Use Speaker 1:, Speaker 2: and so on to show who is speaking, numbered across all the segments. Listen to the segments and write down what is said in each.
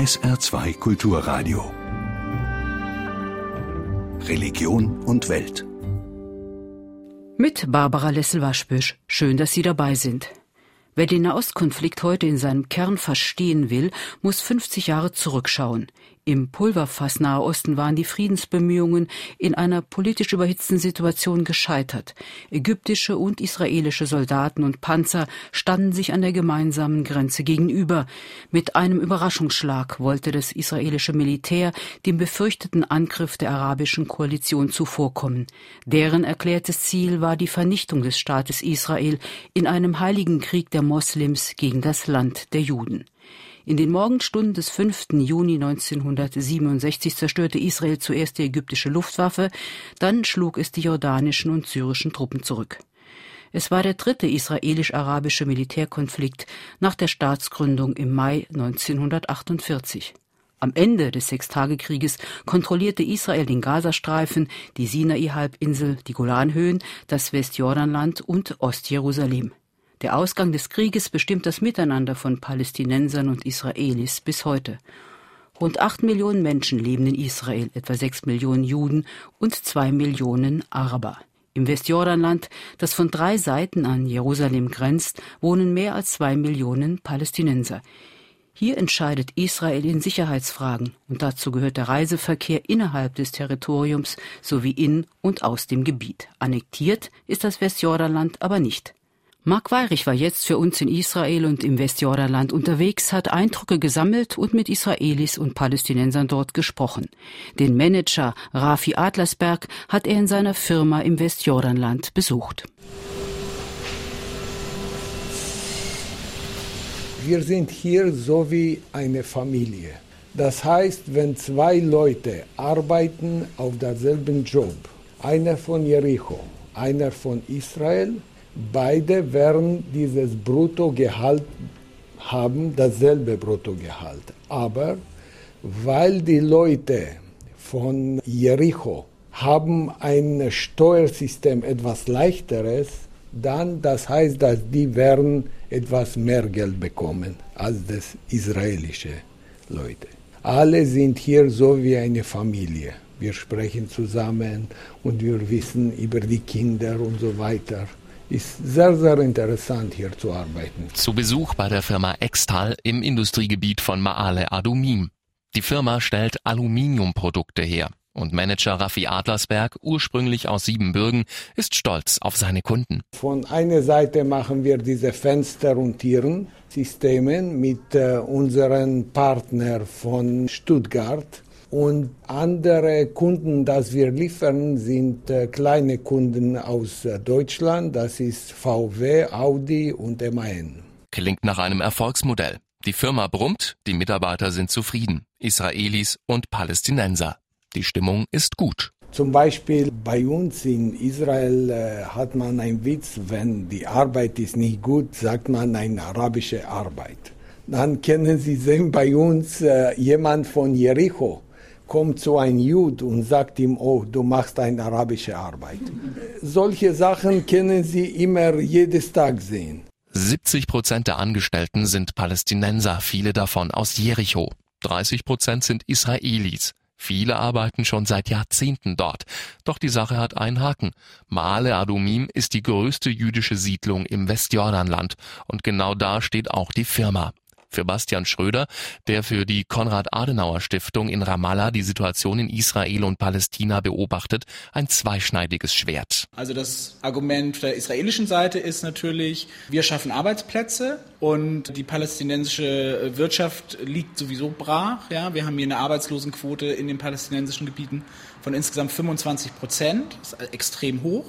Speaker 1: SR2 Kulturradio. Religion und Welt.
Speaker 2: Mit Barbara Lessel-Waschbüsch. Schön, dass Sie dabei sind. Wer den Nahostkonflikt heute in seinem Kern verstehen will, muss 50 Jahre zurückschauen. Im Pulverfass Nahe Osten waren die Friedensbemühungen in einer politisch überhitzten Situation gescheitert. Ägyptische und israelische Soldaten und Panzer standen sich an der gemeinsamen Grenze gegenüber. Mit einem Überraschungsschlag wollte das israelische Militär dem befürchteten Angriff der arabischen Koalition zuvorkommen. Deren erklärtes Ziel war die Vernichtung des Staates Israel in einem heiligen Krieg der Moslems gegen das Land der Juden. In den Morgenstunden des 5. Juni 1967 zerstörte Israel zuerst die ägyptische Luftwaffe, dann schlug es die jordanischen und syrischen Truppen zurück. Es war der dritte israelisch-arabische Militärkonflikt nach der Staatsgründung im Mai 1948. Am Ende des Sechstagekrieges kontrollierte Israel den Gazastreifen, die Sinai-Halbinsel, die Golanhöhen, das Westjordanland und Ostjerusalem. Der Ausgang des Krieges bestimmt das Miteinander von Palästinensern und Israelis bis heute. Rund acht Millionen Menschen leben in Israel, etwa sechs Millionen Juden und zwei Millionen Araber. Im Westjordanland, das von drei Seiten an Jerusalem grenzt, wohnen mehr als zwei Millionen Palästinenser. Hier entscheidet Israel in Sicherheitsfragen und dazu gehört der Reiseverkehr innerhalb des Territoriums sowie in und aus dem Gebiet. Annektiert ist das Westjordanland aber nicht. Mark Weirich war jetzt für uns in Israel und im Westjordanland unterwegs, hat Eindrücke gesammelt und mit Israelis und Palästinensern dort gesprochen. Den Manager Rafi Adlersberg hat er in seiner Firma im Westjordanland besucht.
Speaker 3: Wir sind hier so wie eine Familie. Das heißt, wenn zwei Leute arbeiten auf derselben Job, einer von Jericho, einer von Israel, Beide werden dieses Bruttogehalt haben, dasselbe Bruttogehalt. Aber weil die Leute von Jericho haben ein Steuersystem etwas leichteres, dann das heißt, dass die werden etwas mehr Geld bekommen als das israelische Leute. Alle sind hier so wie eine Familie. Wir sprechen zusammen und wir wissen über die Kinder und so weiter ist sehr, sehr interessant hier zu arbeiten.
Speaker 4: Zu Besuch bei der Firma Extal im Industriegebiet von Maale Adumim. Die Firma stellt Aluminiumprodukte her. Und Manager Raffi Adlersberg, ursprünglich aus Siebenbürgen, ist stolz auf seine Kunden.
Speaker 3: Von einer Seite machen wir diese Fenster- und Tierensysteme mit äh, unseren Partner von Stuttgart. Und andere Kunden, das wir liefern, sind äh, kleine Kunden aus äh, Deutschland. Das ist VW, Audi und MAN.
Speaker 4: Klingt nach einem Erfolgsmodell. Die Firma brummt, die Mitarbeiter sind zufrieden. Israelis und Palästinenser. Die Stimmung ist gut.
Speaker 3: Zum Beispiel bei uns in Israel äh, hat man einen Witz, wenn die Arbeit ist nicht gut, sagt man eine arabische Arbeit. Dann kennen Sie sehen bei uns äh, jemand von Jericho kommt so ein Jud und sagt ihm, oh, du machst eine arabische Arbeit. Solche Sachen können Sie immer jedes Tag sehen.
Speaker 4: 70 Prozent der Angestellten sind Palästinenser, viele davon aus Jericho. 30 Prozent sind Israelis. Viele arbeiten schon seit Jahrzehnten dort. Doch die Sache hat einen Haken. Maale Adumim ist die größte jüdische Siedlung im Westjordanland und genau da steht auch die Firma für Bastian Schröder, der für die Konrad-Adenauer-Stiftung in Ramallah die Situation in Israel und Palästina beobachtet, ein zweischneidiges Schwert.
Speaker 5: Also das Argument der israelischen Seite ist natürlich, wir schaffen Arbeitsplätze und die palästinensische Wirtschaft liegt sowieso brach. Ja, wir haben hier eine Arbeitslosenquote in den palästinensischen Gebieten von insgesamt 25 Prozent, das ist extrem hoch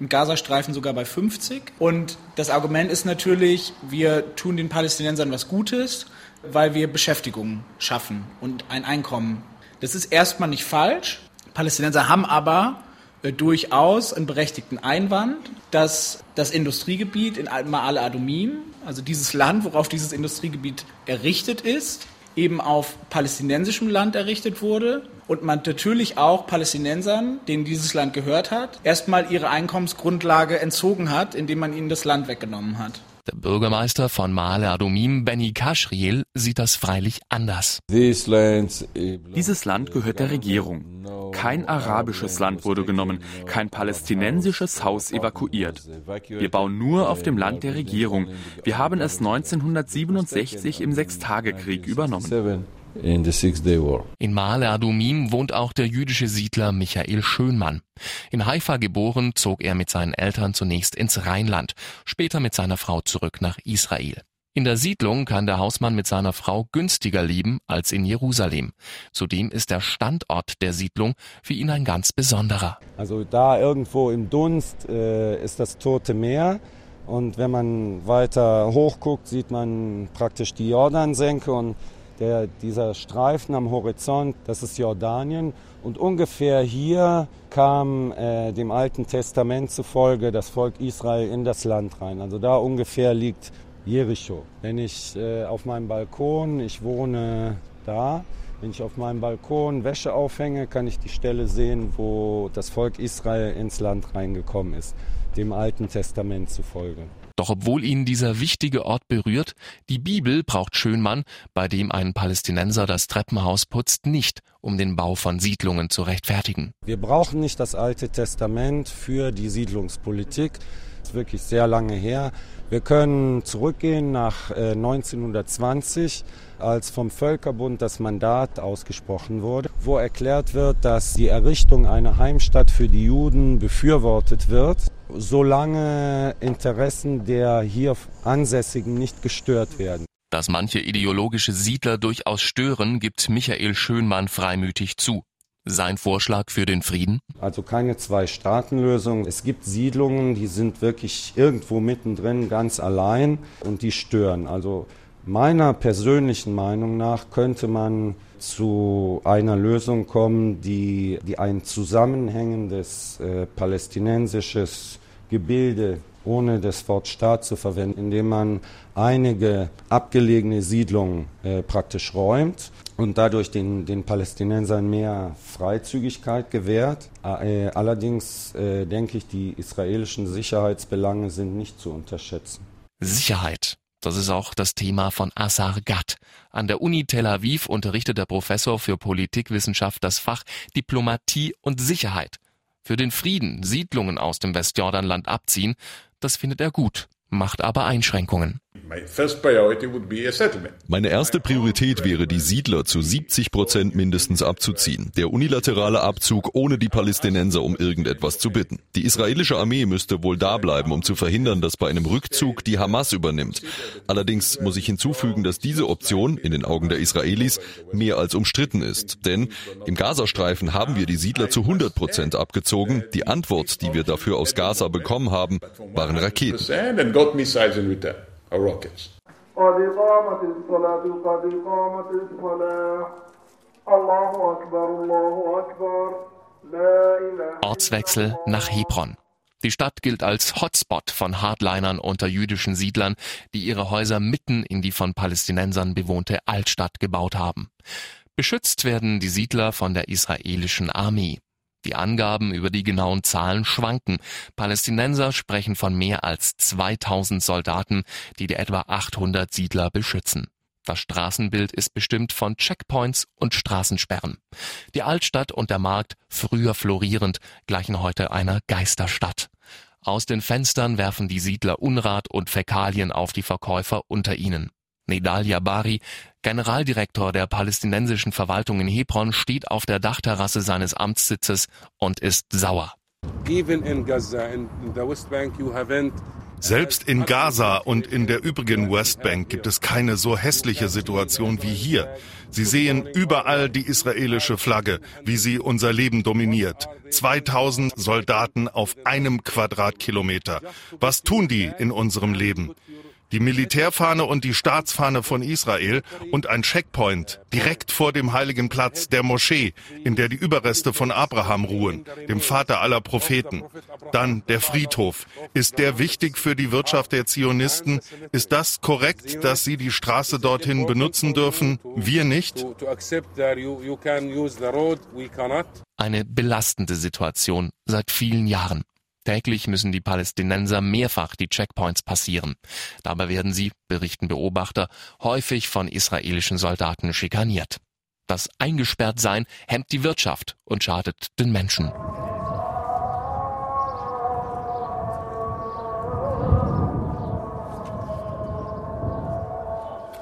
Speaker 5: im Gazastreifen sogar bei 50. Und das Argument ist natürlich, wir tun den Palästinensern was Gutes, weil wir Beschäftigung schaffen und ein Einkommen. Das ist erstmal nicht falsch. Palästinenser haben aber äh, durchaus einen berechtigten Einwand, dass das Industriegebiet in Ma'ale Adumim, also dieses Land, worauf dieses Industriegebiet errichtet ist, eben auf palästinensischem Land errichtet wurde und man natürlich auch Palästinensern, denen dieses Land gehört hat, erstmal ihre Einkommensgrundlage entzogen hat, indem man ihnen das Land weggenommen hat.
Speaker 4: Der Bürgermeister von Male Adumim, Benny Kashriel, sieht das freilich anders.
Speaker 6: Dieses Land gehört der Regierung. Kein arabisches Land wurde genommen, kein palästinensisches Haus evakuiert. Wir bauen nur auf dem Land der Regierung. Wir haben es 1967 im Sechstagekrieg übernommen.
Speaker 4: In Male Adumim wohnt auch der jüdische Siedler Michael Schönmann. In Haifa geboren, zog er mit seinen Eltern zunächst ins Rheinland, später mit seiner Frau zurück nach Israel. In der Siedlung kann der Hausmann mit seiner Frau günstiger leben als in Jerusalem. Zudem ist der Standort der Siedlung für ihn ein ganz besonderer.
Speaker 7: Also da irgendwo im Dunst äh, ist das Tote Meer. Und wenn man weiter hochguckt, sieht man praktisch die Jordansenke und der, dieser Streifen am Horizont, das ist Jordanien. Und ungefähr hier kam äh, dem Alten Testament zufolge das Volk Israel in das Land rein. Also da ungefähr liegt Jericho. Wenn ich äh, auf meinem Balkon, ich wohne da, wenn ich auf meinem Balkon Wäsche aufhänge, kann ich die Stelle sehen, wo das Volk Israel ins Land reingekommen ist, dem Alten Testament zufolge.
Speaker 4: Doch obwohl ihn dieser wichtige Ort berührt, die Bibel braucht Schönmann, bei dem ein Palästinenser das Treppenhaus putzt, nicht, um den Bau von Siedlungen zu rechtfertigen.
Speaker 7: Wir brauchen nicht das Alte Testament für die Siedlungspolitik. Das ist wirklich sehr lange her. Wir können zurückgehen nach 1920, äh, als vom Völkerbund das Mandat ausgesprochen wurde, wo erklärt wird, dass die Errichtung einer Heimstatt für die Juden befürwortet wird, solange Interessen der hier Ansässigen nicht gestört werden.
Speaker 4: Dass manche ideologische Siedler durchaus stören, gibt Michael Schönmann freimütig zu. Sein Vorschlag für den Frieden?
Speaker 7: Also keine Zwei-Staaten-Lösung. Es gibt Siedlungen, die sind wirklich irgendwo mittendrin ganz allein und die stören. Also meiner persönlichen Meinung nach könnte man zu einer Lösung kommen, die, die ein zusammenhängendes äh, palästinensisches Gebilde ohne das Wort Staat zu verwenden, indem man einige abgelegene Siedlungen äh, praktisch räumt und dadurch den, den Palästinensern mehr Freizügigkeit gewährt. Äh, allerdings äh, denke ich, die israelischen Sicherheitsbelange sind nicht zu unterschätzen.
Speaker 4: Sicherheit. Das ist auch das Thema von Asar Gat. An der Uni Tel Aviv unterrichtet der Professor für Politikwissenschaft das Fach Diplomatie und Sicherheit. Für den Frieden Siedlungen aus dem Westjordanland abziehen, das findet er gut, macht aber Einschränkungen.
Speaker 8: Meine erste Priorität wäre, die Siedler zu 70 Prozent mindestens abzuziehen. Der unilaterale Abzug ohne die Palästinenser um irgendetwas zu bitten. Die israelische Armee müsste wohl da bleiben, um zu verhindern, dass bei einem Rückzug die Hamas übernimmt. Allerdings muss ich hinzufügen, dass diese Option in den Augen der Israelis mehr als umstritten ist. Denn im Gazastreifen haben wir die Siedler zu 100 Prozent abgezogen. Die Antwort, die wir dafür aus Gaza bekommen haben, waren Raketen
Speaker 9: or rockets.
Speaker 4: Ortswechsel nach Hebron. Die Stadt gilt als Hotspot von Hardlinern unter jüdischen Siedlern, die ihre Häuser mitten in die von Palästinensern bewohnte Altstadt gebaut haben. Beschützt werden die Siedler von der israelischen Armee. Die Angaben über die genauen Zahlen schwanken. Palästinenser sprechen von mehr als 2000 Soldaten, die die etwa 800 Siedler beschützen. Das Straßenbild ist bestimmt von Checkpoints und Straßensperren. Die Altstadt und der Markt, früher florierend, gleichen heute einer Geisterstadt. Aus den Fenstern werfen die Siedler Unrat und Fäkalien auf die Verkäufer unter ihnen. Nedal Jabari, Generaldirektor der palästinensischen Verwaltung in Hebron, steht auf der Dachterrasse seines Amtssitzes und ist sauer.
Speaker 10: Selbst in Gaza und in der übrigen Westbank gibt es keine so hässliche Situation wie hier. Sie sehen überall die israelische Flagge, wie sie unser Leben dominiert. 2000 Soldaten auf einem Quadratkilometer. Was tun die in unserem Leben? Die Militärfahne und die Staatsfahne von Israel und ein Checkpoint direkt vor dem heiligen Platz der Moschee, in der die Überreste von Abraham ruhen, dem Vater aller Propheten. Dann der Friedhof. Ist der wichtig für die Wirtschaft der Zionisten? Ist das korrekt, dass sie die Straße dorthin benutzen dürfen? Wir nicht?
Speaker 4: Eine belastende Situation seit vielen Jahren. Täglich müssen die Palästinenser mehrfach die Checkpoints passieren. Dabei werden sie, berichten Beobachter, häufig von israelischen Soldaten schikaniert. Das Eingesperrtsein hemmt die Wirtschaft und schadet den Menschen.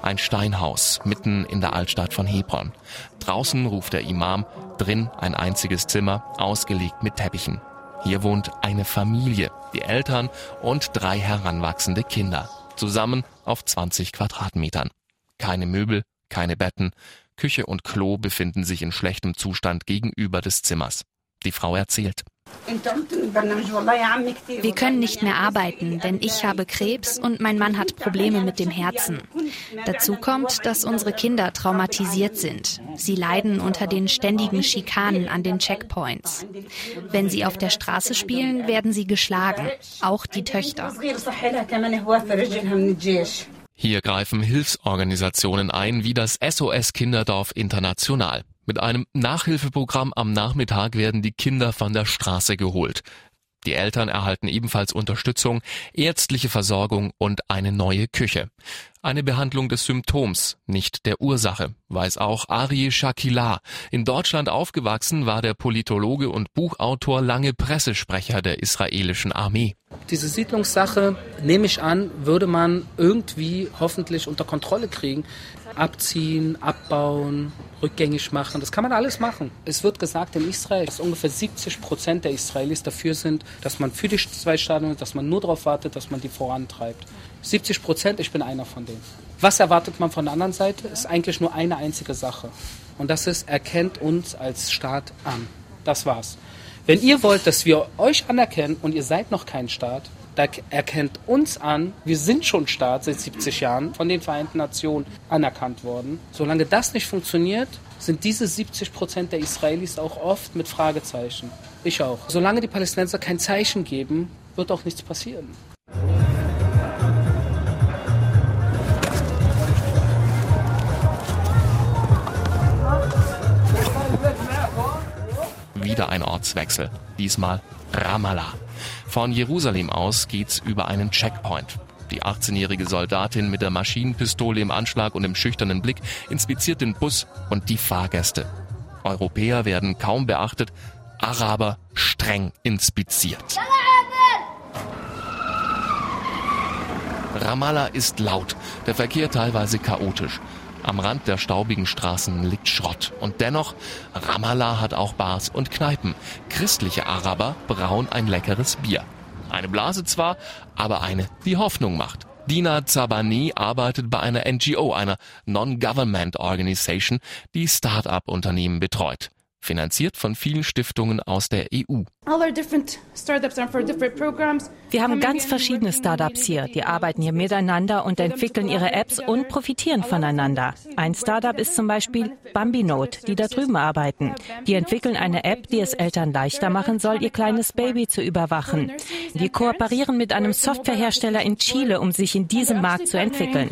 Speaker 4: Ein Steinhaus mitten in der Altstadt von Hebron. Draußen ruft der Imam, drin ein einziges Zimmer, ausgelegt mit Teppichen. Hier wohnt eine Familie, die Eltern und drei heranwachsende Kinder. Zusammen auf 20 Quadratmetern. Keine Möbel, keine Betten. Küche und Klo befinden sich in schlechtem Zustand gegenüber des Zimmers. Die Frau erzählt.
Speaker 11: Wir können nicht mehr arbeiten, denn ich habe Krebs und mein Mann hat Probleme mit dem Herzen. Dazu kommt, dass unsere Kinder traumatisiert sind. Sie leiden unter den ständigen Schikanen an den Checkpoints. Wenn sie auf der Straße spielen, werden sie geschlagen, auch die Töchter.
Speaker 4: Hier greifen Hilfsorganisationen ein, wie das SOS Kinderdorf International. Mit einem Nachhilfeprogramm am Nachmittag werden die Kinder von der Straße geholt. Die Eltern erhalten ebenfalls Unterstützung, ärztliche Versorgung und eine neue Küche. Eine Behandlung des Symptoms, nicht der Ursache, weiß auch Ari Shakila. In Deutschland aufgewachsen war der Politologe und Buchautor lange Pressesprecher der israelischen Armee.
Speaker 12: Diese Siedlungssache, nehme ich an, würde man irgendwie hoffentlich unter Kontrolle kriegen abziehen, abbauen, rückgängig machen. Das kann man alles machen. Es wird gesagt in Israel, dass ungefähr 70 Prozent der Israelis dafür sind, dass man für die zwei Staaten, dass man nur darauf wartet, dass man die vorantreibt. 70 Prozent, ich bin einer von denen. Was erwartet man von der anderen Seite? Ist eigentlich nur eine einzige Sache. Und das ist, erkennt uns als Staat an. Das war's. Wenn ihr wollt, dass wir euch anerkennen und ihr seid noch kein Staat, da erkennt uns an, wir sind schon Staat seit 70 Jahren von den Vereinten Nationen anerkannt worden. Solange das nicht funktioniert, sind diese 70 Prozent der Israelis auch oft mit Fragezeichen. Ich auch. Solange die Palästinenser kein Zeichen geben, wird auch nichts passieren.
Speaker 4: Wieder ein Ortswechsel. Diesmal Ramallah. Von Jerusalem aus geht's über einen Checkpoint. Die 18-jährige Soldatin mit der Maschinenpistole im Anschlag und im schüchternen Blick inspiziert den Bus und die Fahrgäste. Europäer werden kaum beachtet, Araber streng inspiziert. Ramallah ist laut, der Verkehr teilweise chaotisch. Am Rand der staubigen Straßen liegt Schrott. Und dennoch, Ramallah hat auch Bars und Kneipen. Christliche Araber brauen ein leckeres Bier. Eine Blase zwar, aber eine, die Hoffnung macht. Dina Zabani arbeitet bei einer NGO, einer Non-Government Organization, die Start-up-Unternehmen betreut finanziert von vielen Stiftungen aus der EU.
Speaker 13: Wir haben ganz verschiedene Startups hier. Die arbeiten hier miteinander und entwickeln ihre Apps und profitieren voneinander. Ein Startup ist zum Beispiel Bambinote, die da drüben arbeiten. Die entwickeln eine App, die es Eltern leichter machen soll, ihr kleines Baby zu überwachen. Die kooperieren mit einem Softwarehersteller in Chile, um sich in diesem Markt zu entwickeln.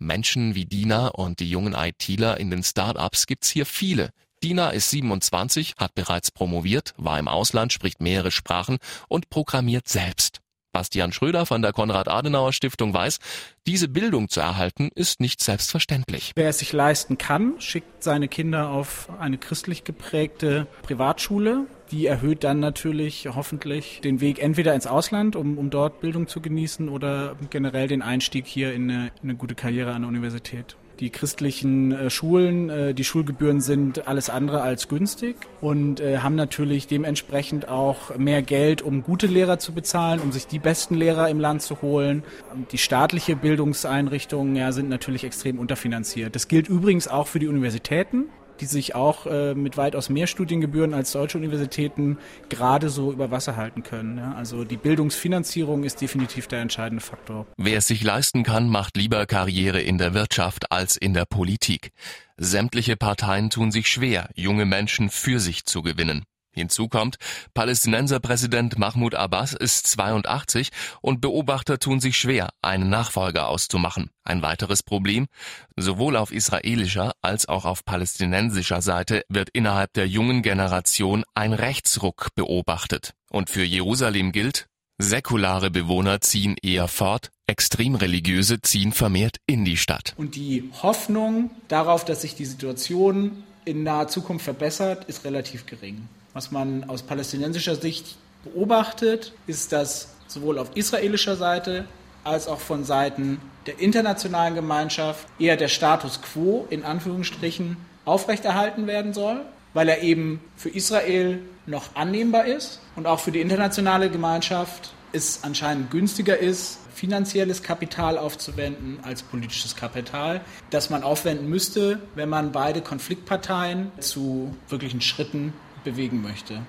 Speaker 4: Menschen wie Dina und die jungen ITler in den Startups gibt's hier viele. Dina ist 27, hat bereits promoviert, war im Ausland, spricht mehrere Sprachen und programmiert selbst. Bastian Schröder von der Konrad-Adenauer-Stiftung weiß, diese Bildung zu erhalten ist nicht selbstverständlich.
Speaker 5: Wer es sich leisten kann, schickt seine Kinder auf eine christlich geprägte Privatschule. Die erhöht dann natürlich hoffentlich den Weg entweder ins Ausland, um, um dort Bildung zu genießen, oder generell den Einstieg hier in eine, in eine gute Karriere an der Universität die christlichen äh, Schulen, äh, die Schulgebühren sind alles andere als günstig und äh, haben natürlich dementsprechend auch mehr Geld, um gute Lehrer zu bezahlen, um sich die besten Lehrer im Land zu holen. Die staatliche Bildungseinrichtungen ja, sind natürlich extrem unterfinanziert. Das gilt übrigens auch für die Universitäten die sich auch äh, mit weitaus mehr Studiengebühren als deutsche Universitäten gerade so über Wasser halten können. Ja? Also die Bildungsfinanzierung ist definitiv der entscheidende Faktor.
Speaker 4: Wer es sich leisten kann, macht lieber Karriere in der Wirtschaft als in der Politik. Sämtliche Parteien tun sich schwer, junge Menschen für sich zu gewinnen. Hinzu kommt, Palästinenserpräsident Mahmoud Abbas ist 82 und Beobachter tun sich schwer, einen Nachfolger auszumachen. Ein weiteres Problem, sowohl auf israelischer als auch auf palästinensischer Seite wird innerhalb der jungen Generation ein Rechtsruck beobachtet. Und für Jerusalem gilt, säkulare Bewohner ziehen eher fort, extremreligiöse ziehen vermehrt in die Stadt.
Speaker 5: Und die Hoffnung darauf, dass sich die Situation in naher Zukunft verbessert, ist relativ gering. Was man aus palästinensischer Sicht beobachtet, ist, dass sowohl auf israelischer Seite als auch von Seiten der internationalen Gemeinschaft eher der Status quo in Anführungsstrichen aufrechterhalten werden soll, weil er eben für Israel noch annehmbar ist und auch für die internationale Gemeinschaft es anscheinend günstiger ist, finanzielles Kapital aufzuwenden als politisches Kapital, das man aufwenden müsste, wenn man beide Konfliktparteien zu wirklichen Schritten bewegen möchte.